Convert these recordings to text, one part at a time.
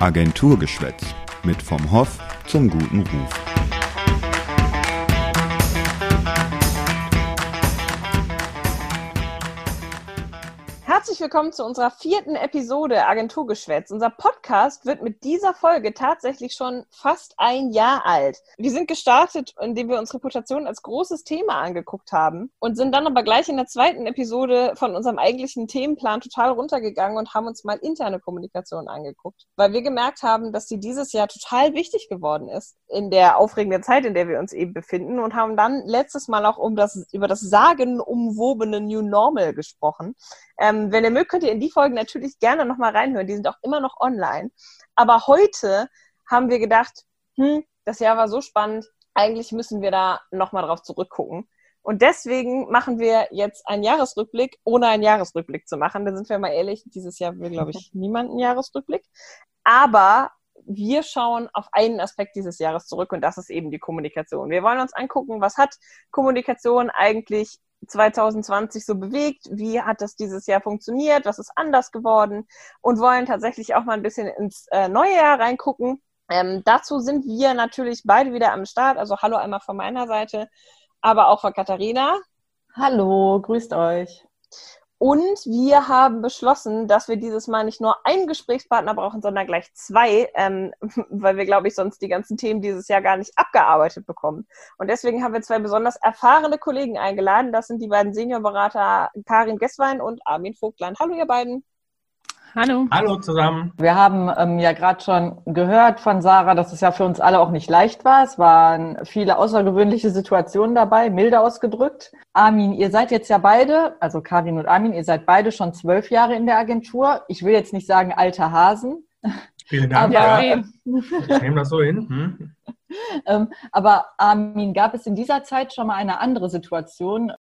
Agenturgeschwätz mit vom Hoff zum guten Ruf. Herzlich willkommen zu unserer vierten Episode Agenturgeschwätz. Unser Podcast wird mit dieser Folge tatsächlich schon fast ein Jahr alt. Wir sind gestartet, indem wir uns Reputation als großes Thema angeguckt haben und sind dann aber gleich in der zweiten Episode von unserem eigentlichen Themenplan total runtergegangen und haben uns mal interne Kommunikation angeguckt, weil wir gemerkt haben, dass die dieses Jahr total wichtig geworden ist in der aufregenden Zeit, in der wir uns eben befinden und haben dann letztes Mal auch um das, über das sagenumwobene New Normal gesprochen. Ähm, wenn ihr mögt, könnt ihr in die Folgen natürlich gerne nochmal reinhören. Die sind auch immer noch online. Aber heute haben wir gedacht, hm, das Jahr war so spannend. Eigentlich müssen wir da nochmal drauf zurückgucken. Und deswegen machen wir jetzt einen Jahresrückblick, ohne einen Jahresrückblick zu machen. Da sind wir mal ehrlich, dieses Jahr will, glaube ich, niemand einen Jahresrückblick. Aber wir schauen auf einen Aspekt dieses Jahres zurück und das ist eben die Kommunikation. Wir wollen uns angucken, was hat Kommunikation eigentlich 2020 so bewegt? Wie hat das dieses Jahr funktioniert? Was ist anders geworden? Und wollen tatsächlich auch mal ein bisschen ins äh, neue Jahr reingucken. Ähm, dazu sind wir natürlich beide wieder am Start. Also hallo einmal von meiner Seite, aber auch von Katharina. Hallo, grüßt euch. Und wir haben beschlossen, dass wir dieses Mal nicht nur einen Gesprächspartner brauchen, sondern gleich zwei, ähm, weil wir, glaube ich, sonst die ganzen Themen dieses Jahr gar nicht abgearbeitet bekommen. Und deswegen haben wir zwei besonders erfahrene Kollegen eingeladen. Das sind die beiden Seniorberater Karin Gesswein und Armin Vogtland. Hallo, ihr beiden. Hallo. Hallo zusammen. Wir haben ähm, ja gerade schon gehört von Sarah, dass es ja für uns alle auch nicht leicht war. Es waren viele außergewöhnliche Situationen dabei, milde ausgedrückt. Armin, ihr seid jetzt ja beide, also Karin und Armin, ihr seid beide schon zwölf Jahre in der Agentur. Ich will jetzt nicht sagen alter Hasen. Vielen Dank. Aber, ja. Ich nehme das so hin. Hm? ähm, aber Armin, gab es in dieser Zeit schon mal eine andere Situation,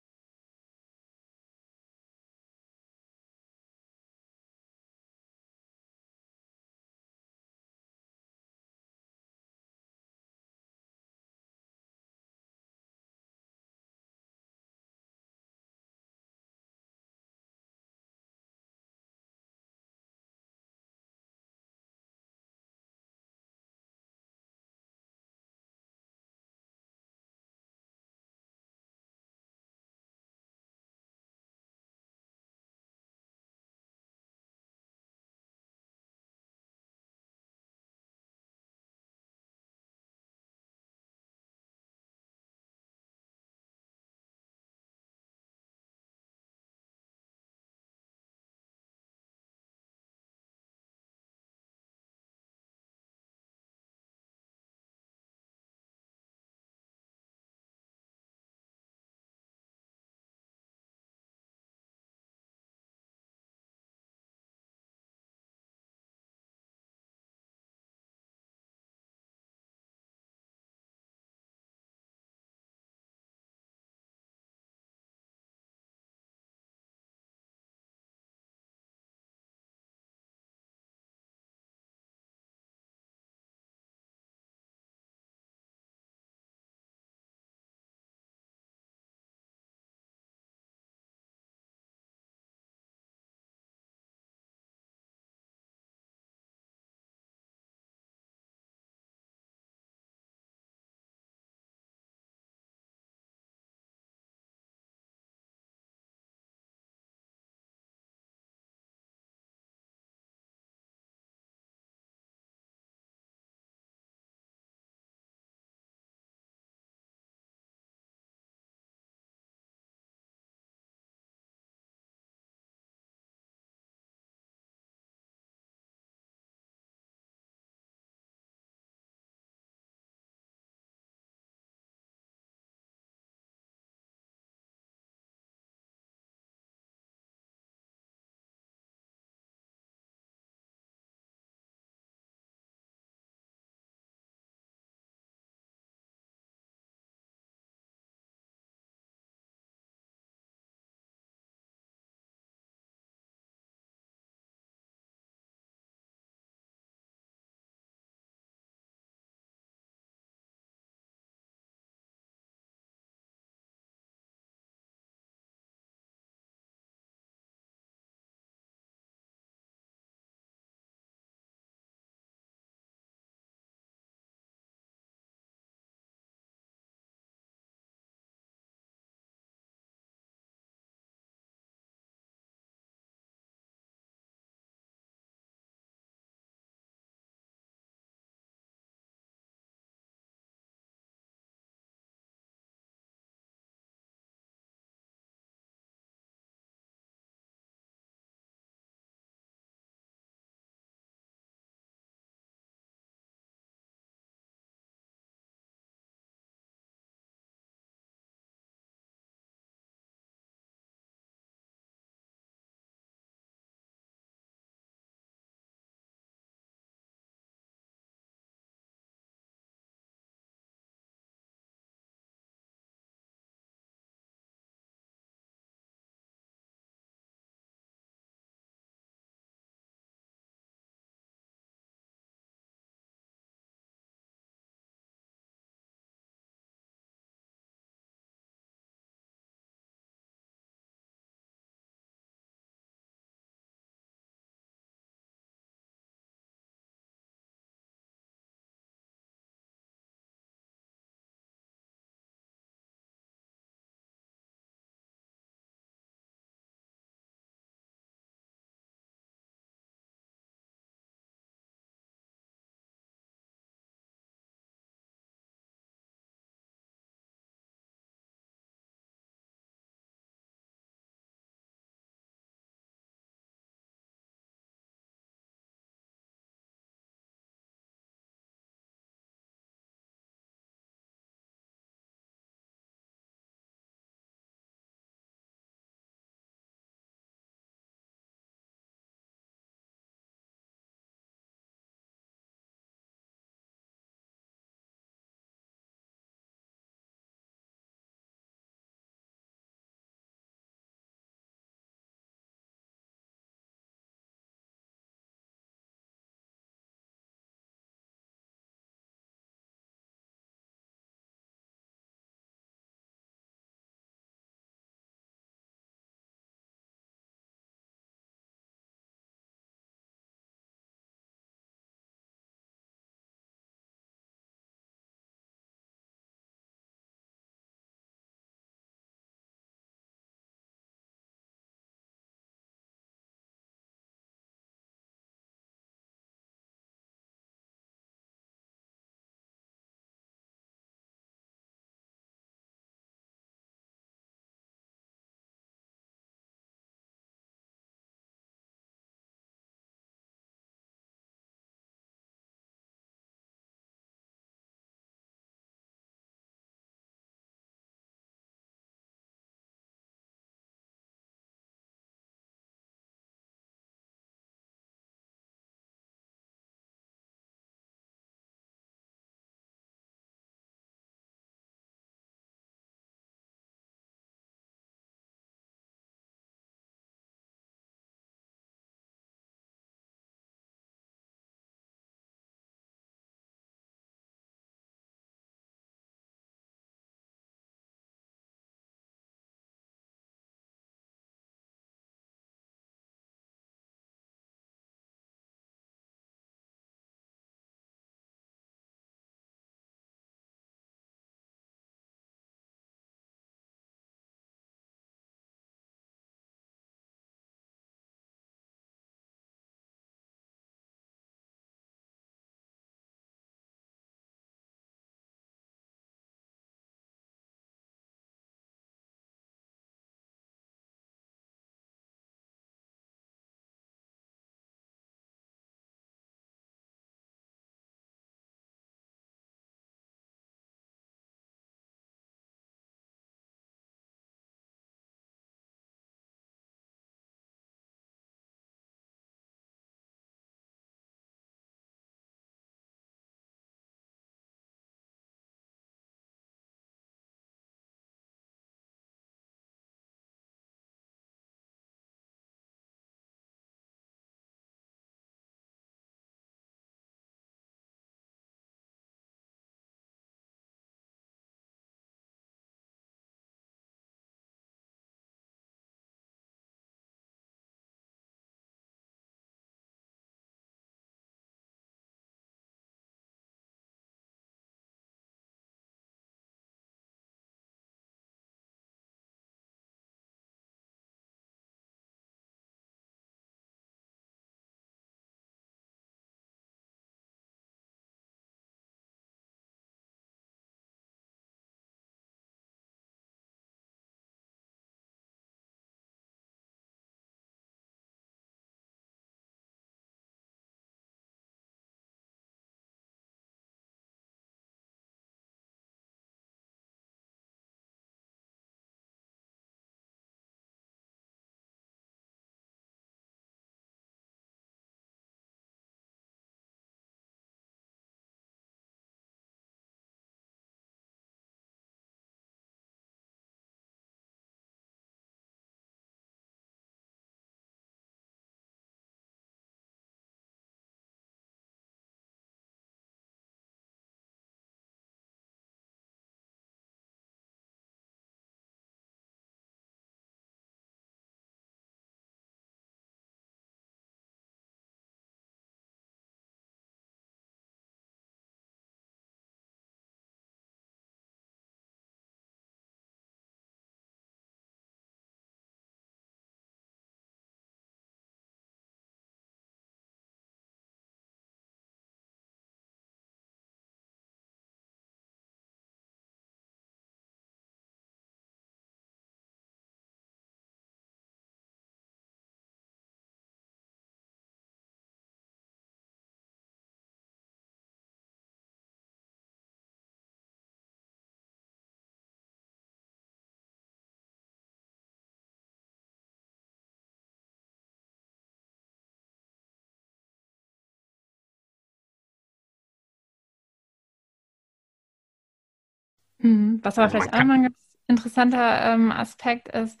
Mhm. Was aber also vielleicht auch mal ein ganz interessanter ähm, Aspekt ist,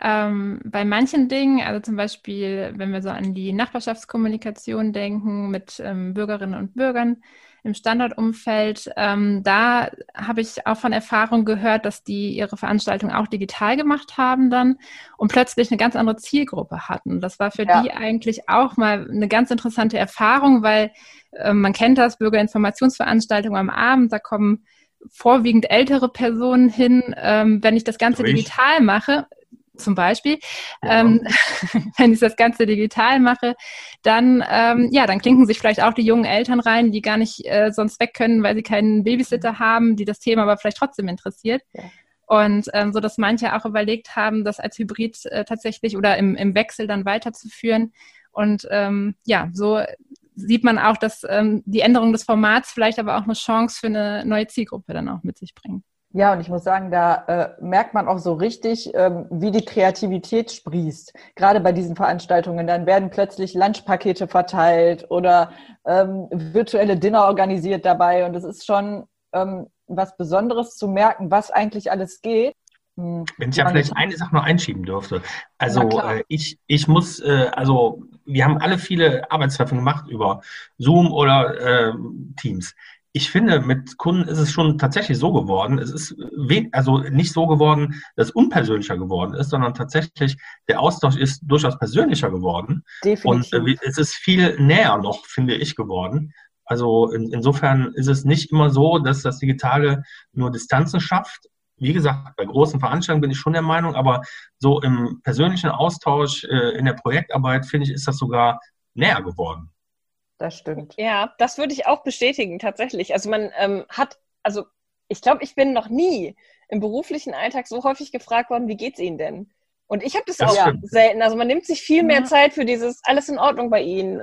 ähm, bei manchen Dingen, also zum Beispiel, wenn wir so an die Nachbarschaftskommunikation denken mit ähm, Bürgerinnen und Bürgern im Standortumfeld, ähm, da habe ich auch von Erfahrung gehört, dass die ihre Veranstaltung auch digital gemacht haben dann und plötzlich eine ganz andere Zielgruppe hatten. Das war für ja. die eigentlich auch mal eine ganz interessante Erfahrung, weil äh, man kennt das, Bürgerinformationsveranstaltungen am Abend, da kommen vorwiegend ältere Personen hin. Ähm, wenn ich das Ganze Durch. digital mache, zum Beispiel, ja. ähm, wenn ich das Ganze digital mache, dann, ähm, ja, dann klinken sich vielleicht auch die jungen Eltern rein, die gar nicht äh, sonst weg können, weil sie keinen Babysitter haben, die das Thema aber vielleicht trotzdem interessiert. Ja. Und ähm, so, dass manche auch überlegt haben, das als Hybrid äh, tatsächlich oder im, im Wechsel dann weiterzuführen. Und ähm, ja, so sieht man auch, dass ähm, die Änderung des Formats vielleicht aber auch eine Chance für eine neue Zielgruppe dann auch mit sich bringt. Ja, und ich muss sagen, da äh, merkt man auch so richtig, ähm, wie die Kreativität sprießt. Gerade bei diesen Veranstaltungen. Dann werden plötzlich Lunchpakete verteilt oder ähm, virtuelle Dinner organisiert dabei. Und es ist schon ähm, was Besonderes zu merken, was eigentlich alles geht. Wenn ich ja vielleicht eine Sache noch einschieben dürfte. Also äh, ich, ich muss, äh, also wir haben alle viele Arbeitstreffen gemacht über Zoom oder äh, Teams ich finde, mit Kunden ist es schon tatsächlich so geworden. Es ist also nicht so geworden, dass es unpersönlicher geworden ist, sondern tatsächlich der Austausch ist durchaus persönlicher geworden. Definitiv. Und äh, es ist viel näher noch, finde ich, geworden. Also in, insofern ist es nicht immer so, dass das Digitale nur Distanzen schafft. Wie gesagt, bei großen Veranstaltungen bin ich schon der Meinung, aber so im persönlichen Austausch, äh, in der Projektarbeit, finde ich, ist das sogar näher geworden das stimmt. Ja, das würde ich auch bestätigen, tatsächlich. Also man ähm, hat, also ich glaube, ich bin noch nie im beruflichen Alltag so häufig gefragt worden, wie geht's Ihnen denn? Und ich habe das, das, auch stimmt. selten. Also man nimmt sich viel mehr ja. Zeit für dieses alles in Ordnung bei Ihnen,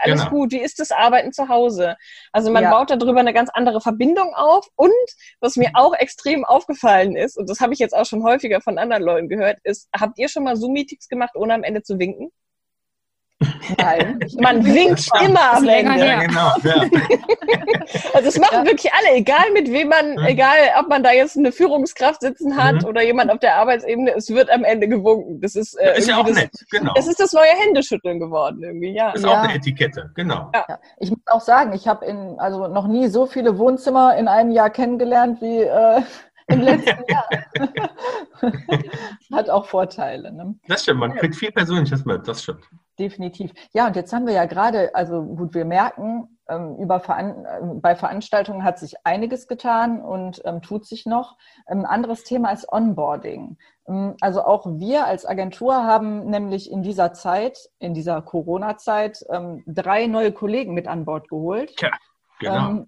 alles genau. gut, wie ist das Arbeiten zu Hause? Also man ja. baut darüber eine ganz andere Verbindung auf. Und was mir auch extrem aufgefallen ist, und das habe ich jetzt auch schon häufiger von anderen Leuten gehört, ist, habt ihr schon mal Zoom-Meetings gemacht, ohne am Ende zu winken? Nein. Man winkt immer am Ende. Ja, genau. Ja. also das machen ja. wirklich alle, egal mit wem man, mhm. egal ob man da jetzt eine Führungskraft sitzen hat mhm. oder jemand auf der Arbeitsebene, es wird am Ende gewunken. Das ist, äh, ist ja auch das, nett, genau. Es ist das neue Händeschütteln geworden irgendwie, ja. Das ist auch eine Etikette, genau. Ich muss auch sagen, ich habe in also noch nie so viele Wohnzimmer in einem Jahr kennengelernt wie äh, im letzten Jahr. Hat auch Vorteile. Ne? Das stimmt, man kriegt viel Persönliches mit, das stimmt. Definitiv. Ja, und jetzt haben wir ja gerade, also gut, wir merken, ähm, über Veran äh, bei Veranstaltungen hat sich einiges getan und ähm, tut sich noch. Ein ähm, anderes Thema ist Onboarding. Ähm, also auch wir als Agentur haben nämlich in dieser Zeit, in dieser Corona-Zeit, ähm, drei neue Kollegen mit an Bord geholt. Ja, genau.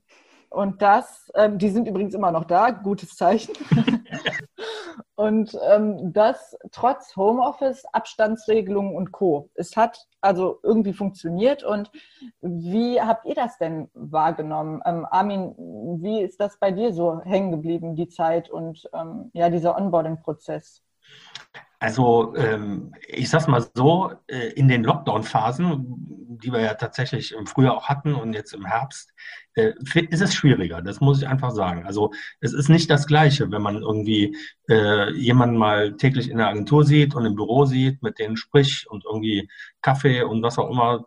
Und das, ähm, die sind übrigens immer noch da, gutes Zeichen. und ähm, das trotz Homeoffice, Abstandsregelungen und Co. Es hat also irgendwie funktioniert. Und wie habt ihr das denn wahrgenommen? Ähm, Armin, wie ist das bei dir so hängen geblieben, die Zeit und ähm, ja, dieser Onboarding-Prozess? Also ähm, ich sag's mal so, äh, in den Lockdown-Phasen, die wir ja tatsächlich im Frühjahr auch hatten und jetzt im Herbst, äh, ist es schwieriger. Das muss ich einfach sagen. Also es ist nicht das Gleiche, wenn man irgendwie äh, jemanden mal täglich in der Agentur sieht und im Büro sieht, mit denen spricht und irgendwie Kaffee und was auch immer.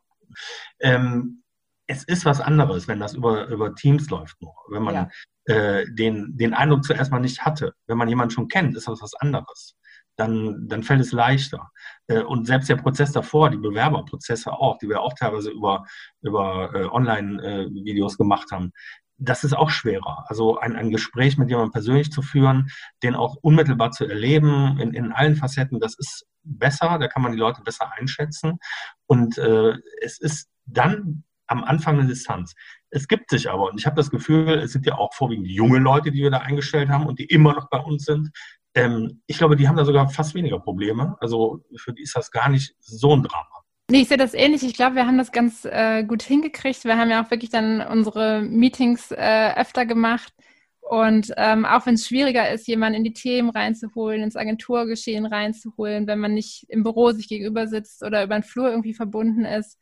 Ähm, es ist was anderes, wenn das über, über Teams läuft nur. Wenn man ja. äh, den, den Eindruck zuerst mal nicht hatte. Wenn man jemanden schon kennt, ist das was anderes dann, dann fällt es leichter. Äh, und selbst der Prozess davor, die Bewerberprozesse auch, die wir auch teilweise über, über äh, Online-Videos gemacht haben, das ist auch schwerer. Also ein, ein Gespräch mit jemandem persönlich zu führen, den auch unmittelbar zu erleben, in, in allen Facetten, das ist besser, da kann man die Leute besser einschätzen. Und äh, es ist dann am Anfang eine Distanz. Es gibt sich aber, und ich habe das Gefühl, es sind ja auch vorwiegend junge Leute, die wir da eingestellt haben und die immer noch bei uns sind, ähm, ich glaube, die haben da sogar fast weniger Probleme. Also für die ist das gar nicht so ein Drama. Nee, ich sehe das ähnlich. Ich glaube, wir haben das ganz äh, gut hingekriegt. Wir haben ja auch wirklich dann unsere Meetings äh, öfter gemacht. Und ähm, auch wenn es schwieriger ist, jemanden in die Themen reinzuholen, ins Agenturgeschehen reinzuholen, wenn man nicht im Büro sich gegenüber sitzt oder über den Flur irgendwie verbunden ist,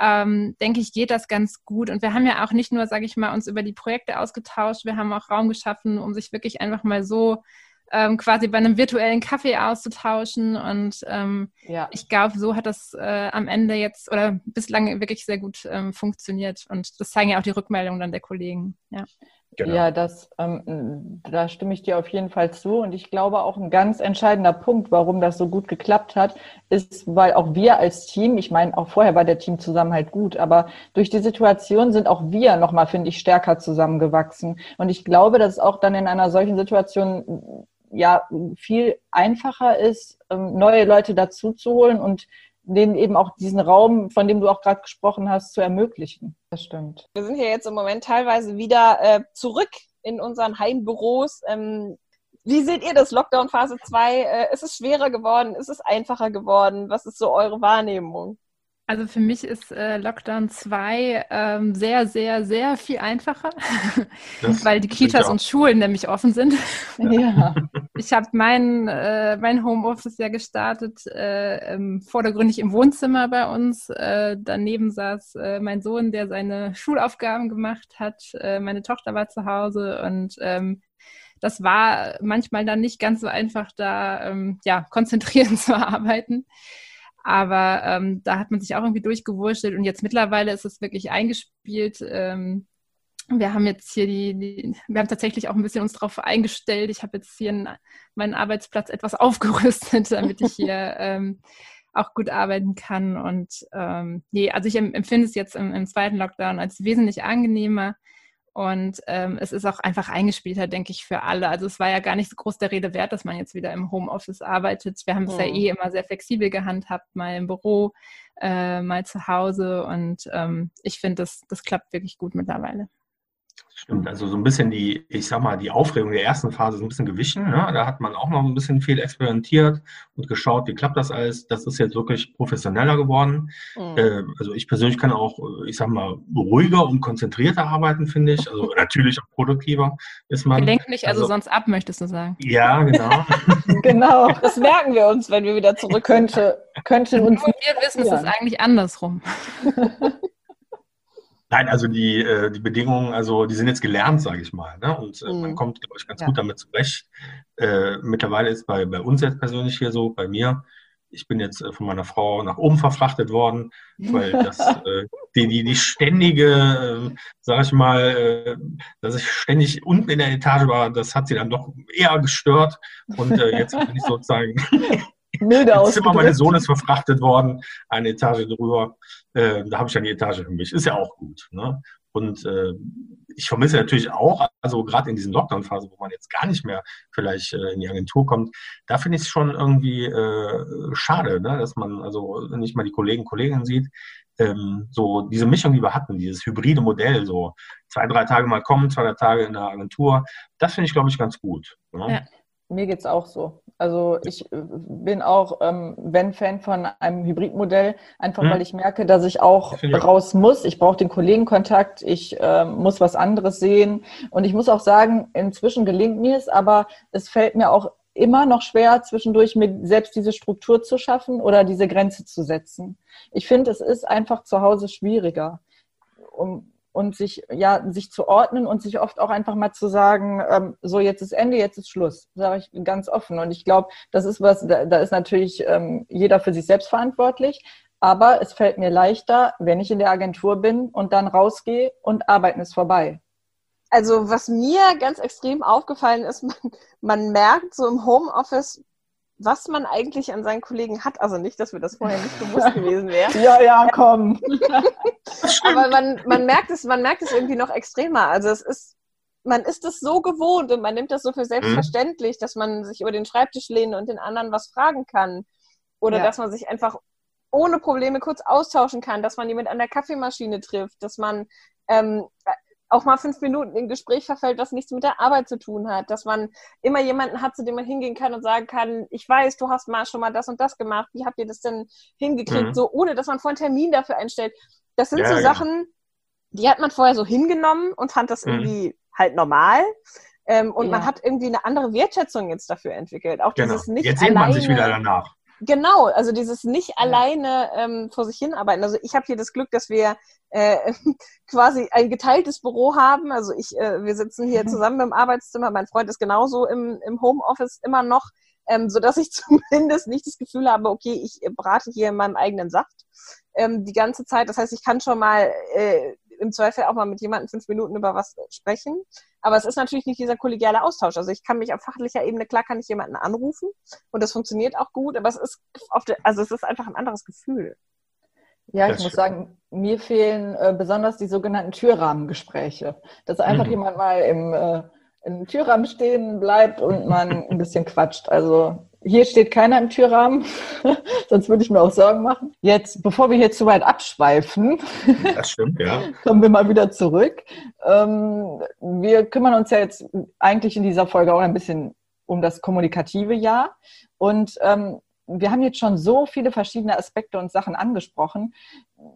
ähm, denke ich, geht das ganz gut. Und wir haben ja auch nicht nur, sage ich mal, uns über die Projekte ausgetauscht, wir haben auch Raum geschaffen, um sich wirklich einfach mal so ähm, quasi bei einem virtuellen Kaffee auszutauschen. Und ähm, ja. ich glaube, so hat das äh, am Ende jetzt oder bislang wirklich sehr gut ähm, funktioniert. Und das zeigen ja auch die Rückmeldungen dann der Kollegen. Ja. Genau. Ja, das, ähm, da stimme ich dir auf jeden Fall zu. Und ich glaube auch ein ganz entscheidender Punkt, warum das so gut geklappt hat, ist, weil auch wir als Team, ich meine, auch vorher war der Teamzusammenhalt gut, aber durch die Situation sind auch wir nochmal, finde ich, stärker zusammengewachsen. Und ich glaube, dass es auch dann in einer solchen Situation ja viel einfacher ist, ähm, neue Leute dazu zu holen und denen eben auch diesen Raum, von dem du auch gerade gesprochen hast, zu ermöglichen. Das stimmt. Wir sind hier jetzt im Moment teilweise wieder äh, zurück in unseren Heimbüros. Ähm, wie seht ihr das Lockdown Phase 2? Äh, ist es schwerer geworden? Ist es einfacher geworden? Was ist so eure Wahrnehmung? Also für mich ist äh, Lockdown 2 ähm, sehr, sehr, sehr viel einfacher, weil die Kitas und Schulen nämlich offen sind. ja. Ich habe mein, äh, mein Homeoffice ja gestartet, äh, ähm, vordergründig im Wohnzimmer bei uns. Äh, daneben saß äh, mein Sohn, der seine Schulaufgaben gemacht hat. Äh, meine Tochter war zu Hause und ähm, das war manchmal dann nicht ganz so einfach, da ähm, ja, konzentrierend zu arbeiten. Aber ähm, da hat man sich auch irgendwie durchgewurschtelt und jetzt mittlerweile ist es wirklich eingespielt. Ähm, wir haben jetzt hier die, die, wir haben tatsächlich auch ein bisschen uns darauf eingestellt. Ich habe jetzt hier einen, meinen Arbeitsplatz etwas aufgerüstet, damit ich hier ähm, auch gut arbeiten kann. Und ähm, nee, also ich empfinde es jetzt im, im zweiten Lockdown als wesentlich angenehmer. Und ähm, es ist auch einfach eingespielter, denke ich, für alle. Also es war ja gar nicht so groß der Rede wert, dass man jetzt wieder im Homeoffice arbeitet. Wir haben es ja mhm. eh immer sehr flexibel gehandhabt, mal im Büro, äh, mal zu Hause. Und ähm, ich finde, das, das klappt wirklich gut mittlerweile. Stimmt, also so ein bisschen die, ich sag mal, die Aufregung der ersten Phase ist ein bisschen gewichen. Ne? Da hat man auch noch ein bisschen viel experimentiert und geschaut, wie klappt das alles. Das ist jetzt wirklich professioneller geworden. Mhm. Äh, also ich persönlich kann auch, ich sag mal, ruhiger und konzentrierter arbeiten, finde ich. Also natürlich auch produktiver ist man. Gelenk nicht also, also sonst ab, möchtest du sagen. Ja, genau. genau, das merken wir uns, wenn wir wieder zurück könnte, könnte uns. Und wir wissen, es ist eigentlich andersrum. Nein, also die, äh, die Bedingungen, also die sind jetzt gelernt, sage ich mal. Ne? Und äh, mhm. man kommt, glaube ich, ganz ja. gut damit zurecht. Äh, mittlerweile ist bei, bei uns jetzt persönlich hier so, bei mir, ich bin jetzt äh, von meiner Frau nach oben verfrachtet worden, weil das äh, die, die, die ständige, äh, sag ich mal, äh, dass ich ständig unten in der Etage war, das hat sie dann doch eher gestört. Und äh, jetzt bin ich sozusagen Milde Das Zimmer meines Sohnes verfrachtet worden, eine Etage drüber. Äh, da habe ich dann die Etage für mich. Ist ja auch gut. Ne? Und äh, ich vermisse natürlich auch, also gerade in diesen Lockdown-Phasen, wo man jetzt gar nicht mehr vielleicht äh, in die Agentur kommt, da finde ich es schon irgendwie äh, schade, ne? dass man also nicht mal die Kollegen, Kolleginnen sieht. Ähm, so diese Mischung, die wir hatten, dieses hybride Modell, so zwei, drei Tage mal kommen, zwei, drei Tage in der Agentur, das finde ich, glaube ich, ganz gut. Ne? Ja. Mir geht es auch so. Also ich äh, bin auch, ähm, wenn Fan von einem Hybridmodell, einfach hm. weil ich merke, dass ich auch raus muss. Ich brauche den Kollegenkontakt, ich äh, muss was anderes sehen. Und ich muss auch sagen, inzwischen gelingt mir es, aber es fällt mir auch immer noch schwer, zwischendurch mir selbst diese Struktur zu schaffen oder diese Grenze zu setzen. Ich finde, es ist einfach zu Hause schwieriger. Um, und sich, ja, sich zu ordnen und sich oft auch einfach mal zu sagen, ähm, so jetzt ist Ende, jetzt ist Schluss. Sage ich ganz offen. Und ich glaube, das ist was, da, da ist natürlich ähm, jeder für sich selbst verantwortlich. Aber es fällt mir leichter, wenn ich in der Agentur bin und dann rausgehe und arbeiten ist vorbei. Also was mir ganz extrem aufgefallen ist, man, man merkt so im Homeoffice, was man eigentlich an seinen Kollegen hat. Also nicht, dass mir das vorher nicht bewusst gewesen wäre. ja, ja, komm. Aber man, man merkt es, man merkt es irgendwie noch extremer. Also es ist, man ist es so gewohnt und man nimmt das so für selbstverständlich, mhm. dass man sich über den Schreibtisch lehnen und den anderen was fragen kann. Oder ja. dass man sich einfach ohne Probleme kurz austauschen kann, dass man jemand an der Kaffeemaschine trifft, dass man ähm, auch mal fünf Minuten in Gespräch verfällt, was nichts mit der Arbeit zu tun hat, dass man immer jemanden hat, zu dem man hingehen kann und sagen kann, ich weiß, du hast mal schon mal das und das gemacht, wie habt ihr das denn hingekriegt, mhm. so ohne dass man vor einen Termin dafür einstellt. Das sind ja, so ja. Sachen, die hat man vorher so hingenommen und fand das mhm. irgendwie halt normal. Ähm, und ja. man hat irgendwie eine andere Wertschätzung jetzt dafür entwickelt. Auch genau. dieses nicht Jetzt sehnt man sich wieder danach. Genau, also dieses nicht ja. alleine ähm, vor sich hinarbeiten. Also ich habe hier das Glück, dass wir äh, quasi ein geteiltes Büro haben. Also ich, äh, wir sitzen hier zusammen im Arbeitszimmer. Mein Freund ist genauso im, im Homeoffice immer noch, ähm, so dass ich zumindest nicht das Gefühl habe, okay, ich brate hier in meinem eigenen Saft ähm, die ganze Zeit. Das heißt, ich kann schon mal äh, im Zweifel auch mal mit jemandem fünf Minuten über was sprechen. Aber es ist natürlich nicht dieser kollegiale Austausch. Also ich kann mich auf fachlicher Ebene, klar kann ich jemanden anrufen und das funktioniert auch gut, aber es ist auf der, also es ist einfach ein anderes Gefühl. Ja, ich das muss sagen, mir fehlen äh, besonders die sogenannten Türrahmengespräche. Dass einfach mhm. jemand mal im, äh, im Türrahmen stehen bleibt und man ein bisschen quatscht. Also hier steht keiner im Türrahmen, sonst würde ich mir auch Sorgen machen. Jetzt, bevor wir hier zu weit abschweifen, das stimmt, ja. kommen wir mal wieder zurück. Ähm, wir kümmern uns ja jetzt eigentlich in dieser Folge auch ein bisschen um das kommunikative Jahr. Und ähm, wir haben jetzt schon so viele verschiedene Aspekte und Sachen angesprochen.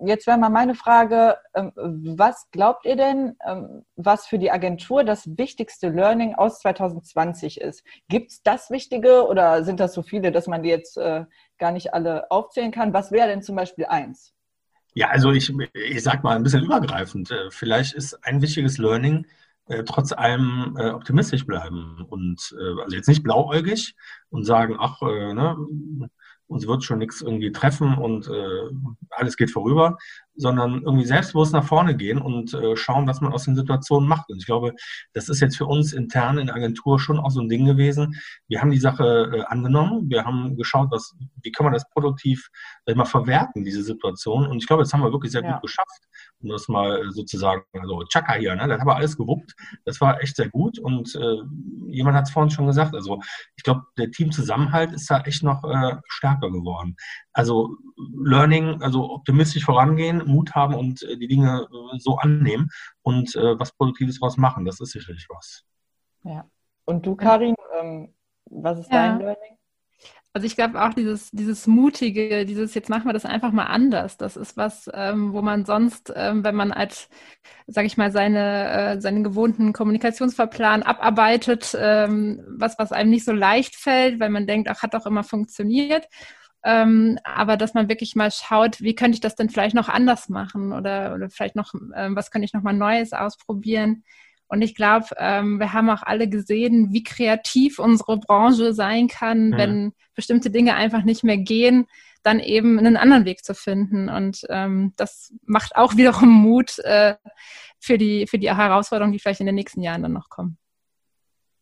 Jetzt wäre mal meine Frage, ähm, was glaubt ihr denn, ähm, was für die Agentur das wichtigste Learning aus 2020 ist? Gibt es das Wichtige oder sind das so viele, dass man die jetzt äh, gar nicht alle aufzählen kann? Was wäre denn zum Beispiel eins? Ja, also ich, ich sag mal ein bisschen übergreifend. Äh, vielleicht ist ein wichtiges Learning, äh, trotz allem äh, optimistisch bleiben und äh, also jetzt nicht blauäugig und sagen, ach, äh, ne, uns wird schon nichts irgendwie treffen und äh, alles geht vorüber, sondern irgendwie selbstbewusst nach vorne gehen und äh, schauen, was man aus den Situationen macht. Und ich glaube, das ist jetzt für uns intern in der Agentur schon auch so ein Ding gewesen. Wir haben die Sache äh, angenommen, wir haben geschaut, was, wie kann man das produktiv sag mal, verwerten, diese Situation. Und ich glaube, das haben wir wirklich sehr ja. gut geschafft, um das mal sozusagen, also Chaka hier, ne, das haben wir alles gewuppt. Das war echt sehr gut. Und äh, jemand hat es vorhin schon gesagt, also ich glaube, der Teamzusammenhalt ist da echt noch äh, stärker geworden. Also Learning, also optimistisch vorangehen, Mut haben und äh, die Dinge äh, so annehmen und äh, was Produktives daraus machen. Das ist sicherlich was. Ja. Und du, Karin, ähm, was ist ja. dein Learning? Also ich glaube auch dieses, dieses Mutige, dieses jetzt machen wir das einfach mal anders. Das ist was, ähm, wo man sonst, ähm, wenn man als, sage ich mal, seine, äh, seinen gewohnten Kommunikationsverplan abarbeitet, ähm, was, was einem nicht so leicht fällt, weil man denkt, ach, hat doch immer funktioniert. Ähm, aber dass man wirklich mal schaut, wie könnte ich das denn vielleicht noch anders machen oder, oder vielleicht noch, ähm, was könnte ich noch mal Neues ausprobieren. Und ich glaube, ähm, wir haben auch alle gesehen, wie kreativ unsere Branche sein kann, mhm. wenn bestimmte Dinge einfach nicht mehr gehen, dann eben einen anderen Weg zu finden. Und ähm, das macht auch wiederum Mut äh, für, die, für die Herausforderungen, die vielleicht in den nächsten Jahren dann noch kommen.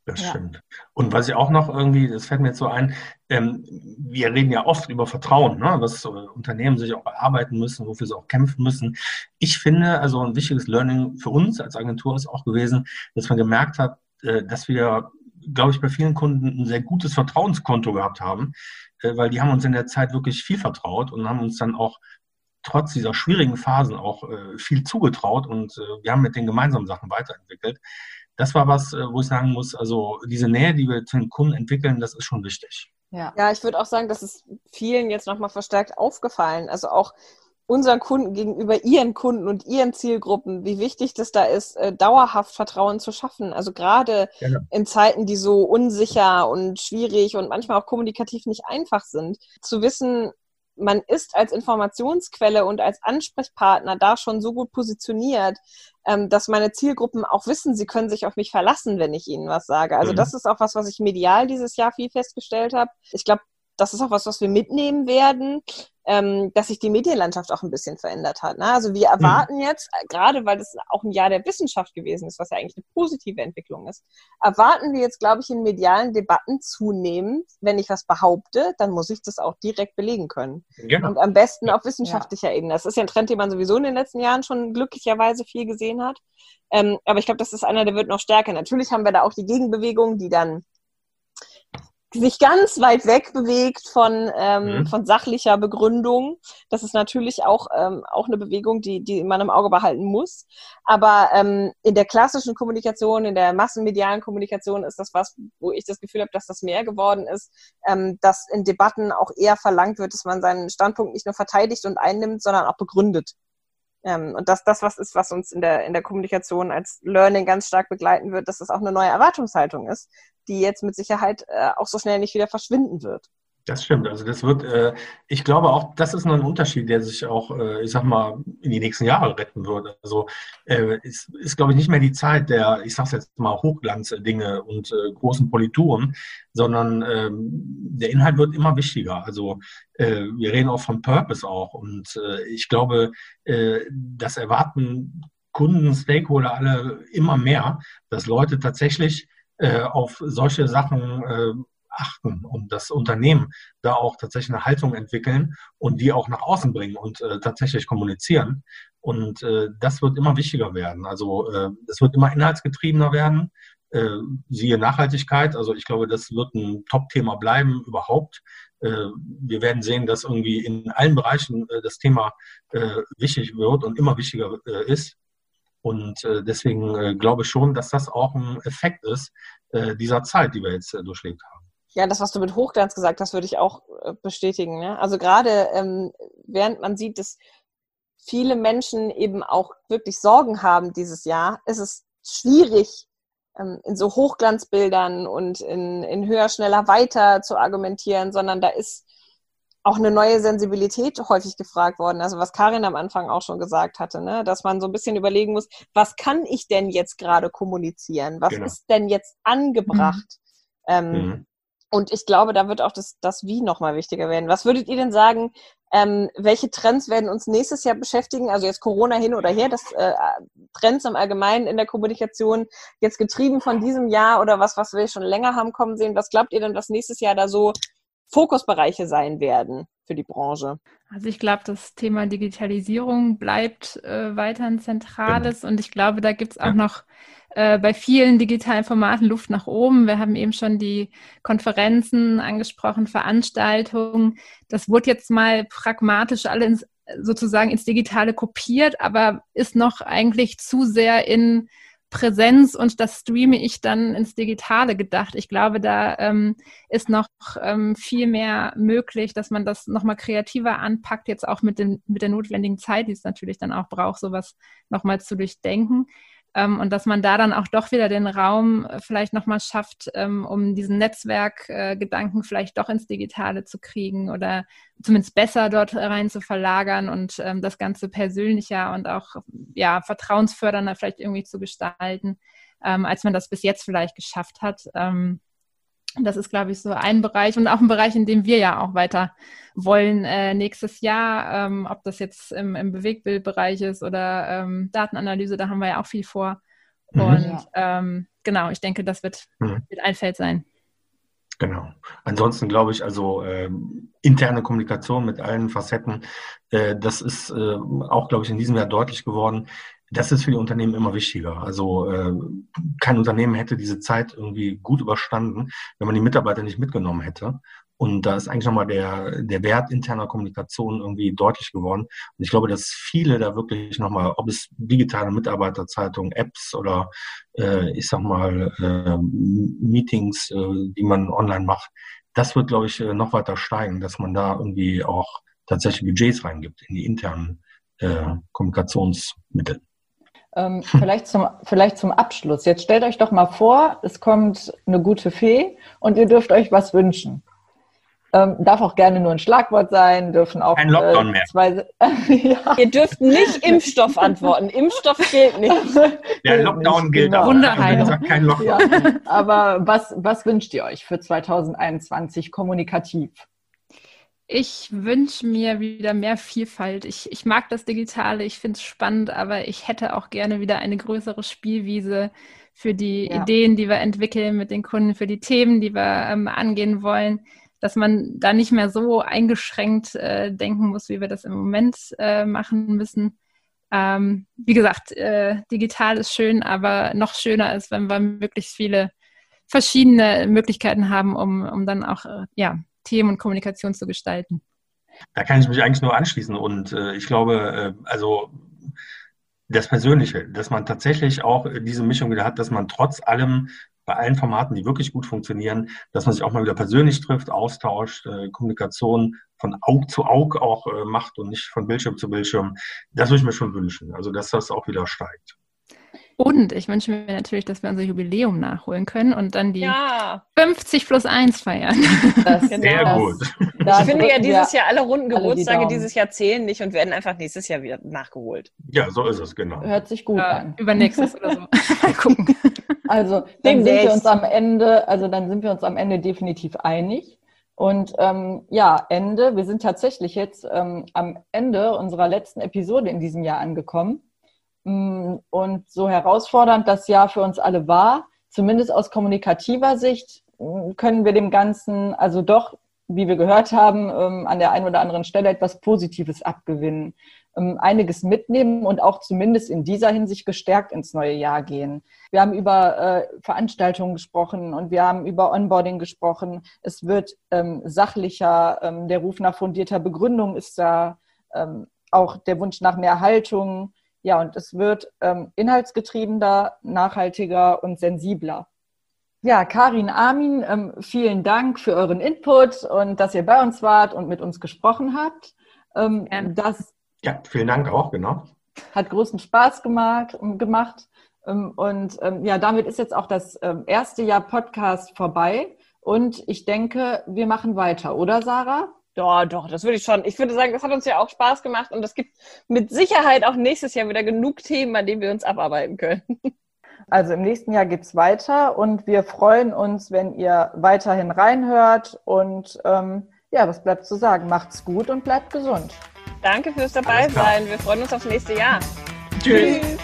Das ja. stimmt. Und was ich auch noch irgendwie, das fällt mir jetzt so ein, ähm, wir reden ja oft über Vertrauen, ne? was äh, Unternehmen sich auch erarbeiten müssen, wofür sie auch kämpfen müssen. Ich finde, also ein wichtiges Learning für uns als Agentur ist auch gewesen, dass man gemerkt hat, äh, dass wir, glaube ich, bei vielen Kunden ein sehr gutes Vertrauenskonto gehabt haben, äh, weil die haben uns in der Zeit wirklich viel vertraut und haben uns dann auch trotz dieser schwierigen Phasen auch äh, viel zugetraut und äh, wir haben mit den gemeinsamen Sachen weiterentwickelt das war was, äh, wo ich sagen muss, also diese Nähe, die wir zu den Kunden entwickeln, das ist schon wichtig. Ja, ja ich würde auch sagen, das ist vielen jetzt nochmal verstärkt aufgefallen. Also auch unseren Kunden gegenüber ihren Kunden und ihren Zielgruppen, wie wichtig das da ist, äh, dauerhaft Vertrauen zu schaffen. Also gerade ja. in Zeiten, die so unsicher und schwierig und manchmal auch kommunikativ nicht einfach sind, zu wissen, man ist als Informationsquelle und als Ansprechpartner da schon so gut positioniert, ähm, dass meine Zielgruppen auch wissen, sie können sich auf mich verlassen, wenn ich ihnen was sage. Also mhm. das ist auch was, was ich medial dieses Jahr viel festgestellt habe. Ich glaube, das ist auch was, was wir mitnehmen werden, ähm, dass sich die Medienlandschaft auch ein bisschen verändert hat. Ne? Also wir mhm. erwarten mhm. jetzt, äh, gerade weil das auch ein Jahr der Wissenschaft gewesen ist, was ja eigentlich eine positive Entwicklung ist, erwarten wir jetzt, glaube ich, in medialen Debatten zunehmend, wenn ich was behaupte, dann muss ich das auch direkt belegen können. Genau. Und am besten auf wissenschaftlicher ja. Ebene. Das ist ja ein Trend, den man sowieso in den letzten Jahren schon glücklicherweise viel gesehen hat. Ähm, aber ich glaube, das ist einer, der wird noch stärker. Natürlich haben wir da auch die Gegenbewegung, die dann sich ganz weit weg bewegt von, ähm, mhm. von sachlicher Begründung. Das ist natürlich auch, ähm, auch eine Bewegung, die, die man im Auge behalten muss. Aber ähm, in der klassischen Kommunikation, in der massenmedialen Kommunikation ist das was, wo ich das Gefühl habe, dass das mehr geworden ist, ähm, dass in Debatten auch eher verlangt wird, dass man seinen Standpunkt nicht nur verteidigt und einnimmt, sondern auch begründet. Ähm, und dass das was ist, was uns in der, in der Kommunikation als Learning ganz stark begleiten wird, dass das auch eine neue Erwartungshaltung ist, die jetzt mit Sicherheit äh, auch so schnell nicht wieder verschwinden wird. Das stimmt. Also das wird, äh, ich glaube auch, das ist ein Unterschied, der sich auch, äh, ich sag mal, in die nächsten Jahre retten wird. Also äh, es ist, glaube ich, nicht mehr die Zeit der, ich sag's jetzt mal, Hochglanzdinge und äh, großen Polituren, sondern ähm, der Inhalt wird immer wichtiger. Also äh, wir reden auch von Purpose auch. Und äh, ich glaube, äh, das erwarten Kunden, Stakeholder alle immer mehr, dass Leute tatsächlich äh, auf solche Sachen äh, achten und das Unternehmen da auch tatsächlich eine Haltung entwickeln und die auch nach außen bringen und äh, tatsächlich kommunizieren. Und äh, das wird immer wichtiger werden. Also äh, es wird immer inhaltsgetriebener werden. Äh, siehe Nachhaltigkeit. Also ich glaube, das wird ein Top-Thema bleiben überhaupt. Äh, wir werden sehen, dass irgendwie in allen Bereichen äh, das Thema äh, wichtig wird und immer wichtiger äh, ist. Und äh, deswegen äh, glaube ich schon, dass das auch ein Effekt ist äh, dieser Zeit, die wir jetzt durchlebt haben. Ja, das, was du mit Hochglanz gesagt hast, würde ich auch bestätigen. Ne? Also gerade ähm, während man sieht, dass viele Menschen eben auch wirklich Sorgen haben dieses Jahr, ist es schwierig, ähm, in so Hochglanzbildern und in, in höher, schneller, weiter zu argumentieren, sondern da ist auch eine neue Sensibilität häufig gefragt worden. Also was Karin am Anfang auch schon gesagt hatte, ne? dass man so ein bisschen überlegen muss, was kann ich denn jetzt gerade kommunizieren? Was genau. ist denn jetzt angebracht? Mhm. Ähm, mhm. Und ich glaube, da wird auch das, das Wie nochmal wichtiger werden. Was würdet ihr denn sagen, ähm, welche Trends werden uns nächstes Jahr beschäftigen? Also jetzt Corona hin oder her, das äh, Trends im Allgemeinen in der Kommunikation, jetzt getrieben von diesem Jahr oder was, was wir schon länger haben kommen sehen. Was glaubt ihr denn, was nächstes Jahr da so Fokusbereiche sein werden für die Branche? Also ich glaube, das Thema Digitalisierung bleibt äh, weiter ein zentrales genau. und ich glaube, da gibt es auch ja. noch äh, bei vielen digitalen Formaten Luft nach oben. Wir haben eben schon die Konferenzen angesprochen, Veranstaltungen. Das wurde jetzt mal pragmatisch alle ins, sozusagen ins Digitale kopiert, aber ist noch eigentlich zu sehr in Präsenz und das streame ich dann ins Digitale gedacht. Ich glaube, da ähm, ist noch ähm, viel mehr möglich, dass man das nochmal kreativer anpackt, jetzt auch mit, dem, mit der notwendigen Zeit, die es natürlich dann auch braucht, sowas nochmal zu durchdenken. Ähm, und dass man da dann auch doch wieder den Raum äh, vielleicht nochmal schafft, ähm, um diesen Netzwerkgedanken äh, vielleicht doch ins Digitale zu kriegen oder zumindest besser dort rein zu verlagern und ähm, das Ganze persönlicher und auch ja, vertrauensfördernder vielleicht irgendwie zu gestalten, als man das bis jetzt vielleicht geschafft hat. Ähm, das ist, glaube ich, so ein Bereich und auch ein Bereich, in dem wir ja auch weiter wollen äh, nächstes Jahr, ähm, ob das jetzt im, im Bewegtbildbereich ist oder ähm, Datenanalyse, da haben wir ja auch viel vor. Mhm. Und ähm, genau, ich denke, das wird, mhm. wird ein Feld sein. Genau. Ansonsten glaube ich, also ähm, interne Kommunikation mit allen Facetten, äh, das ist äh, auch, glaube ich, in diesem Jahr deutlich geworden das ist für die Unternehmen immer wichtiger. Also äh, kein Unternehmen hätte diese Zeit irgendwie gut überstanden, wenn man die Mitarbeiter nicht mitgenommen hätte. Und da ist eigentlich nochmal der, der Wert interner Kommunikation irgendwie deutlich geworden. Und ich glaube, dass viele da wirklich nochmal, ob es digitale Mitarbeiterzeitungen, Apps oder äh, ich sag mal äh, Meetings, äh, die man online macht, das wird, glaube ich, äh, noch weiter steigen, dass man da irgendwie auch tatsächlich Budgets reingibt in die internen äh, Kommunikationsmittel. Ähm, vielleicht, zum, vielleicht zum Abschluss. Jetzt stellt euch doch mal vor, es kommt eine gute Fee und ihr dürft euch was wünschen. Ähm, darf auch gerne nur ein Schlagwort sein, dürfen auch. Kein Lockdown äh, mehr. Zwei, ja. Ihr dürft nicht Impfstoff antworten. Impfstoff gilt nicht. Der Lockdown gilt genau. auch. Wunderheilung. Kein Lockdown. Ja. Aber was, was wünscht ihr euch für 2021 kommunikativ? Ich wünsche mir wieder mehr Vielfalt. Ich, ich mag das Digitale, ich finde es spannend, aber ich hätte auch gerne wieder eine größere Spielwiese für die ja. Ideen, die wir entwickeln mit den Kunden, für die Themen, die wir ähm, angehen wollen, dass man da nicht mehr so eingeschränkt äh, denken muss, wie wir das im Moment äh, machen müssen. Ähm, wie gesagt, äh, digital ist schön, aber noch schöner ist, wenn wir möglichst viele verschiedene Möglichkeiten haben, um, um dann auch äh, ja, Themen und Kommunikation zu gestalten. Da kann ich mich eigentlich nur anschließen und äh, ich glaube, äh, also das Persönliche, dass man tatsächlich auch diese Mischung wieder hat, dass man trotz allem bei allen Formaten, die wirklich gut funktionieren, dass man sich auch mal wieder persönlich trifft, austauscht, äh, Kommunikation von Aug zu Aug auch äh, macht und nicht von Bildschirm zu Bildschirm. Das würde ich mir schon wünschen. Also, dass das auch wieder steigt. Und ich wünsche mir natürlich, dass wir unser Jubiläum nachholen können und dann die ja. 50 plus 1 feiern. Das, Sehr das, gut. Das, ich finde ja dieses Jahr alle runden Geburtstage alle dieses Jahr zählen nicht und werden einfach nächstes Jahr wieder nachgeholt. Ja, so ist es, genau. Hört sich gut ja, an. Übernächstes oder so. Mal gucken. Also dann sind wir uns am Ende, also dann sind wir uns am Ende definitiv einig. Und ähm, ja, Ende. Wir sind tatsächlich jetzt ähm, am Ende unserer letzten Episode in diesem Jahr angekommen. Mm, und so herausfordernd das Jahr für uns alle war, zumindest aus kommunikativer Sicht, mm, können wir dem Ganzen also doch, wie wir gehört haben, ähm, an der einen oder anderen Stelle etwas Positives abgewinnen, ähm, einiges mitnehmen und auch zumindest in dieser Hinsicht gestärkt ins neue Jahr gehen. Wir haben über äh, Veranstaltungen gesprochen und wir haben über Onboarding gesprochen. Es wird ähm, sachlicher, der Ruf nach fundierter Begründung ist da, auch der Wunsch nach mehr Haltung ja, und es wird ähm, inhaltsgetriebener, nachhaltiger und sensibler. Ja, Karin Armin, ähm, vielen Dank für euren Input und dass ihr bei uns wart und mit uns gesprochen habt. Ähm, das ja, vielen Dank auch, genau. Hat großen Spaß gemacht. gemacht. Ähm, und ähm, ja, damit ist jetzt auch das ähm, erste Jahr Podcast vorbei. Und ich denke, wir machen weiter, oder Sarah? Doch, doch, das würde ich schon. Ich würde sagen, das hat uns ja auch Spaß gemacht und es gibt mit Sicherheit auch nächstes Jahr wieder genug Themen, an denen wir uns abarbeiten können. Also im nächsten Jahr geht es weiter und wir freuen uns, wenn ihr weiterhin reinhört. Und ähm, ja, was bleibt zu sagen? Macht's gut und bleibt gesund. Danke fürs Dabeisein. Wir freuen uns aufs nächste Jahr. Tschüss. Tschüss.